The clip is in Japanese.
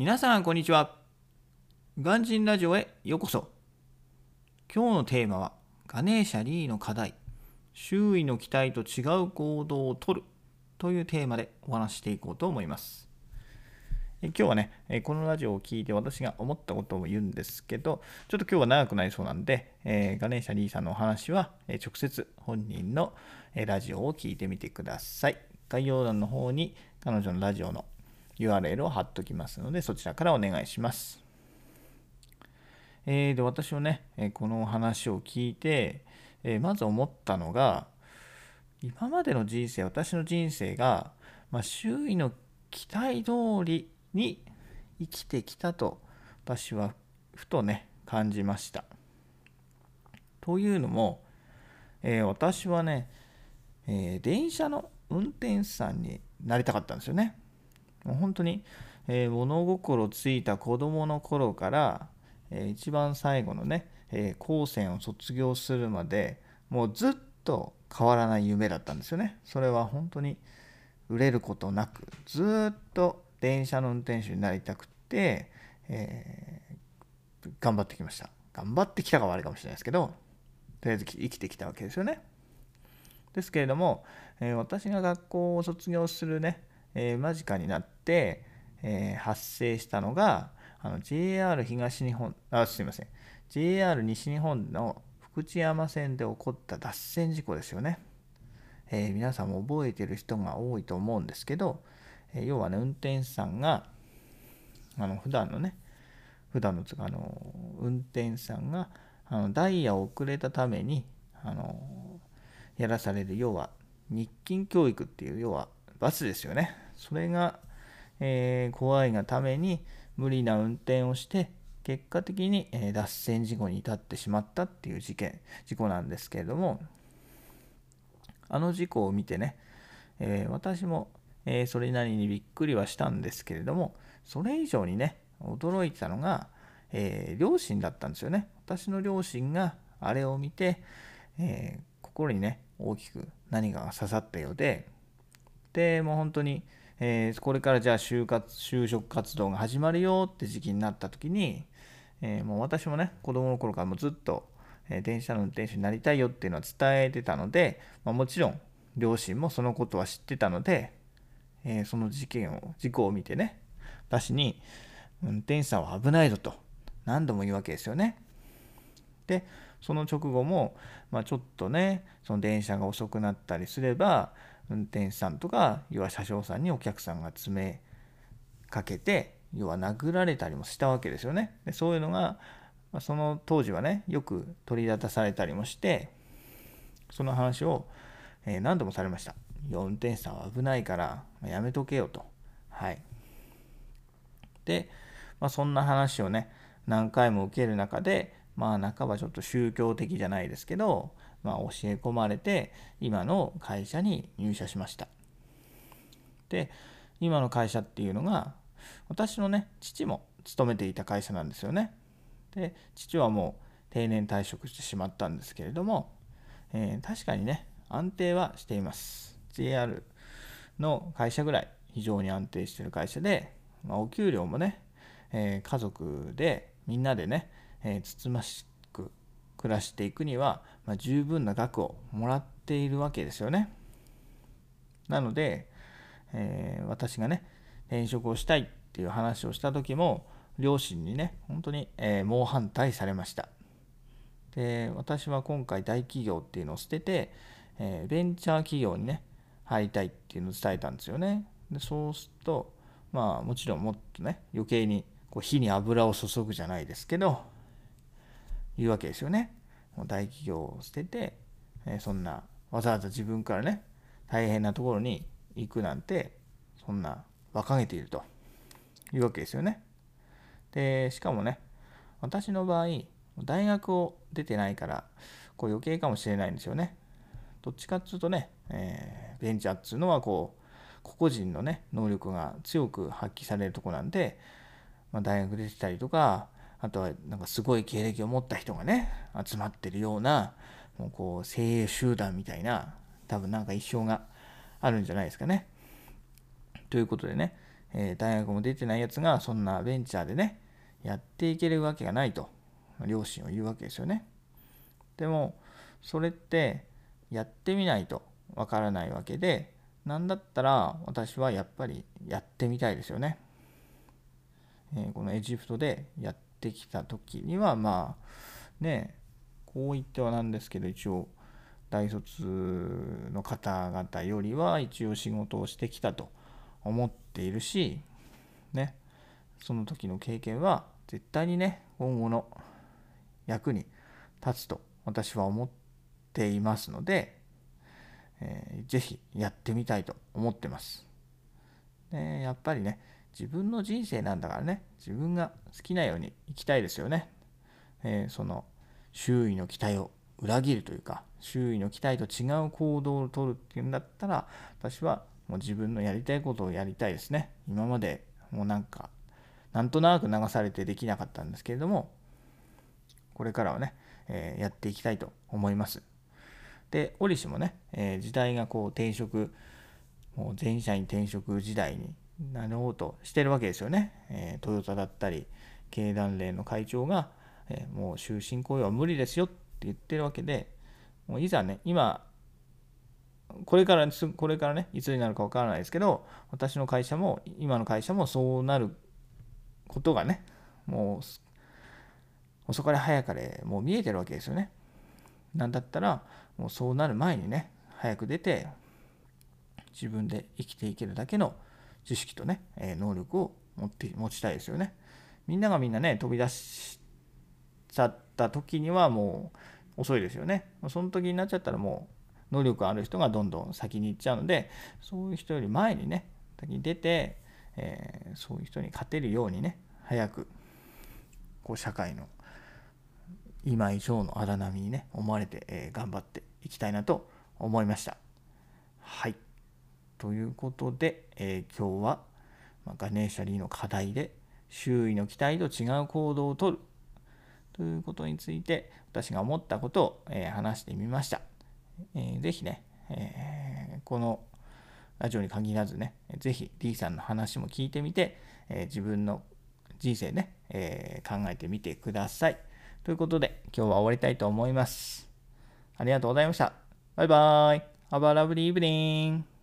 皆さんこんにちは。ガンジンラジオへようこそ。今日のテーマはガネーシャリーの課題。周囲の期待と違う行動をとる。というテーマでお話していこうと思います。今日はね、このラジオを聞いて私が思ったことを言うんですけど、ちょっと今日は長くなりそうなんで、えガネーシャリーさんのお話は、え直接本人のラジオを聞いてみてください。概要欄の方に彼女のラジオの URL を貼っときますので、そちらからお願いします。えー、で、私はね、この話を聞いて、えまず思ったのが、今までの人生、私の人生が、まあ、周囲の期待通りに生きてきたと私はふとね感じました。というのも、えー、私はね、えー、電車の運転手さんになりたかったんですよね。もう本当に、えー、物心ついた子供の頃から、え一番最後のね、え高専を卒業するまでもうずっと変わらない夢だったんですよね。それは本当に売れることなくずっと電車の運転手になりたくて、えー、頑張ってきました。頑張ってきたかはあれかもしれないですけど、とりあえず生きてきたわけですよね。ですけれども、えー、私が学校を卒業するね、えー、間近になって、えー、発生したのが、あの JR 東日本、あ、すいません、JR 西日本の福知山線で起こった脱線事故ですよね。えー、皆さんも覚えてる人が多いと思うんですけど、え要はね、運転手さんが、あの、普段のね、普段のつか、あの、運転手さんが、あの、ダイヤを遅れたために、あの、やらされる、要は、日勤教育っていう、要は、罰ですよね。それが、えー、怖いがために、無理な運転をして、結果的に、え、脱線事故に至ってしまったっていう事件、事故なんですけれども、あの事故を見てね、えー、私もえー、それなりにびっくりはしたんですけれども、それ以上にね、驚いたのが、えー、両親だったんですよね。私の両親があれを見て、えー、心にね、大きく何かが刺さったようで、で、もう本当に、えー、これからじゃあ就活就職活動が始まるよって時期になった時に、えー、もう私もね、子供の頃からもずっと、え、電車の運転手になりたいよっていうのは伝えてたので、まあ、もちろん両親もそのことは知ってたので、え、その事件を、事故を見てね、私に、運転手さんは危ないぞと何度も言うわけですよね。で、その直後も、まあ、ちょっとね、その電車が遅くなったりすれば、運転手さんとか、要は車掌さんにお客さんが詰めかけて、要は殴られたりもしたわけですよね。でそういうのが、まあ、その当時はね、よく取り沙汰されたりもして、その話を、え、何度もされました。運転手さんは危ないからやめとけよと。はい。で、まあ、そんな話をね、何回も受ける中で、まあ、半ばちょっと宗教的じゃないですけど、まあ、教え込まれて、今の会社に入社しました。で、今の会社っていうのが、私のね、父も勤めていた会社なんですよね。で、父はもう定年退職してしまったんですけれども、えー、確かにね、安定はしています。JR の会社ぐらい非常に安定してる会社で、まあ、お給料もね、えー、家族でみんなでね、えー、つつましく暮らしていくには、まあ、十分な額をもらっているわけですよね。なので、えー、私がね転職をしたいっていう話をした時も両親にね本当に、え猛反対されました。で私は今回大企業っていうのを捨てて、えベンチャー企業にね入りたいっていうのを伝えたんですよね。でそうするとまあもちろんもっとね余計にこう火に油を注ぐじゃないですけど言うわけですよね。大企業を捨てて、え、そんなわざわざ自分からね大変なところに行くなんてそんな馬鹿げているというわけですよね。でしかもね私の場合大学を出てないからこう余計かもしれないんですよね。どっちかっていうとね、えー、ベンチャーっていうのはこう個々人のね能力が強く発揮されるとこなんで、まあ、大学出てたりとかあとはなんかすごい経歴を持った人がね集まってるようなもうこう精鋭集団みたいな多分なんか一生があるんじゃないですかね。ということでねえー、大学も出てないやつがそんなベンチャーでねやっていけるわけがないと両親は言うわけですよねでもそれってやってみないとわからないわけで何だったら私はやっぱりやってみたいですよね、えー、このエジプトでやってきた時にはまあねこう言ってはなんですけど一応大卒の方々よりは一応仕事をしてきたと思っているしねその時の経験は絶対にね今後の役に立つと私は思っていますので、えー、ぜひやってみたいと思ってます。でやっぱりね自分の人生なんだからね。自分が好きなように生きたいですよね。えー、その周囲の期待を裏切るというか周囲の期待と違う行動をとるっていうんだったら私はもう自分のやりたいことをやりたいですね。今までもうなんかなんとなく流されてできなかったんですけれどもこれからはね、えー、やっていきたいと思います。で折しもね、えー、時代がこう転職もう全社員転職時代になろうとしてるわけですよね、え、トヨタだったり経団連の会長がえもう終身雇用は無理ですよって言ってるわけで、もういざね、今、これから、これからね、いつになるか分からないですけど、私の会社も、今の会社もそうなることがね、もう、遅かれ早かれ、もう見えてるわけですよね。なんだったら、もうそうなる前にね、早く出て、自分で生きていけるだけの知識とね、え能力を持って持ちたいですよね。みんながみんなね、飛び出しちゃった時にはもう遅いですよね。その時になっちゃったらもう能力ある人がどんどん先に行っちゃうのでそういう人より前にね先に出て、えー、そういう人に勝てるようにね早くこう社会の今以上の荒波にね思われて、えー、頑張っていきたいなと思いました。はいということで、えー、今日は、ま、ガネーシャリーの課題で周囲の期待と違う行動をとるということについて私が思ったことを、えー、話してみました。えー、ぜひね、えー、このラジオに限らずね、ぜひ D さんの話も聞いてみて、えー、自分の人生ね、えー、考えてみてください。ということで、今日は終わりたいと思います。ありがとうございました。バイバーイ。Have a lovely evening.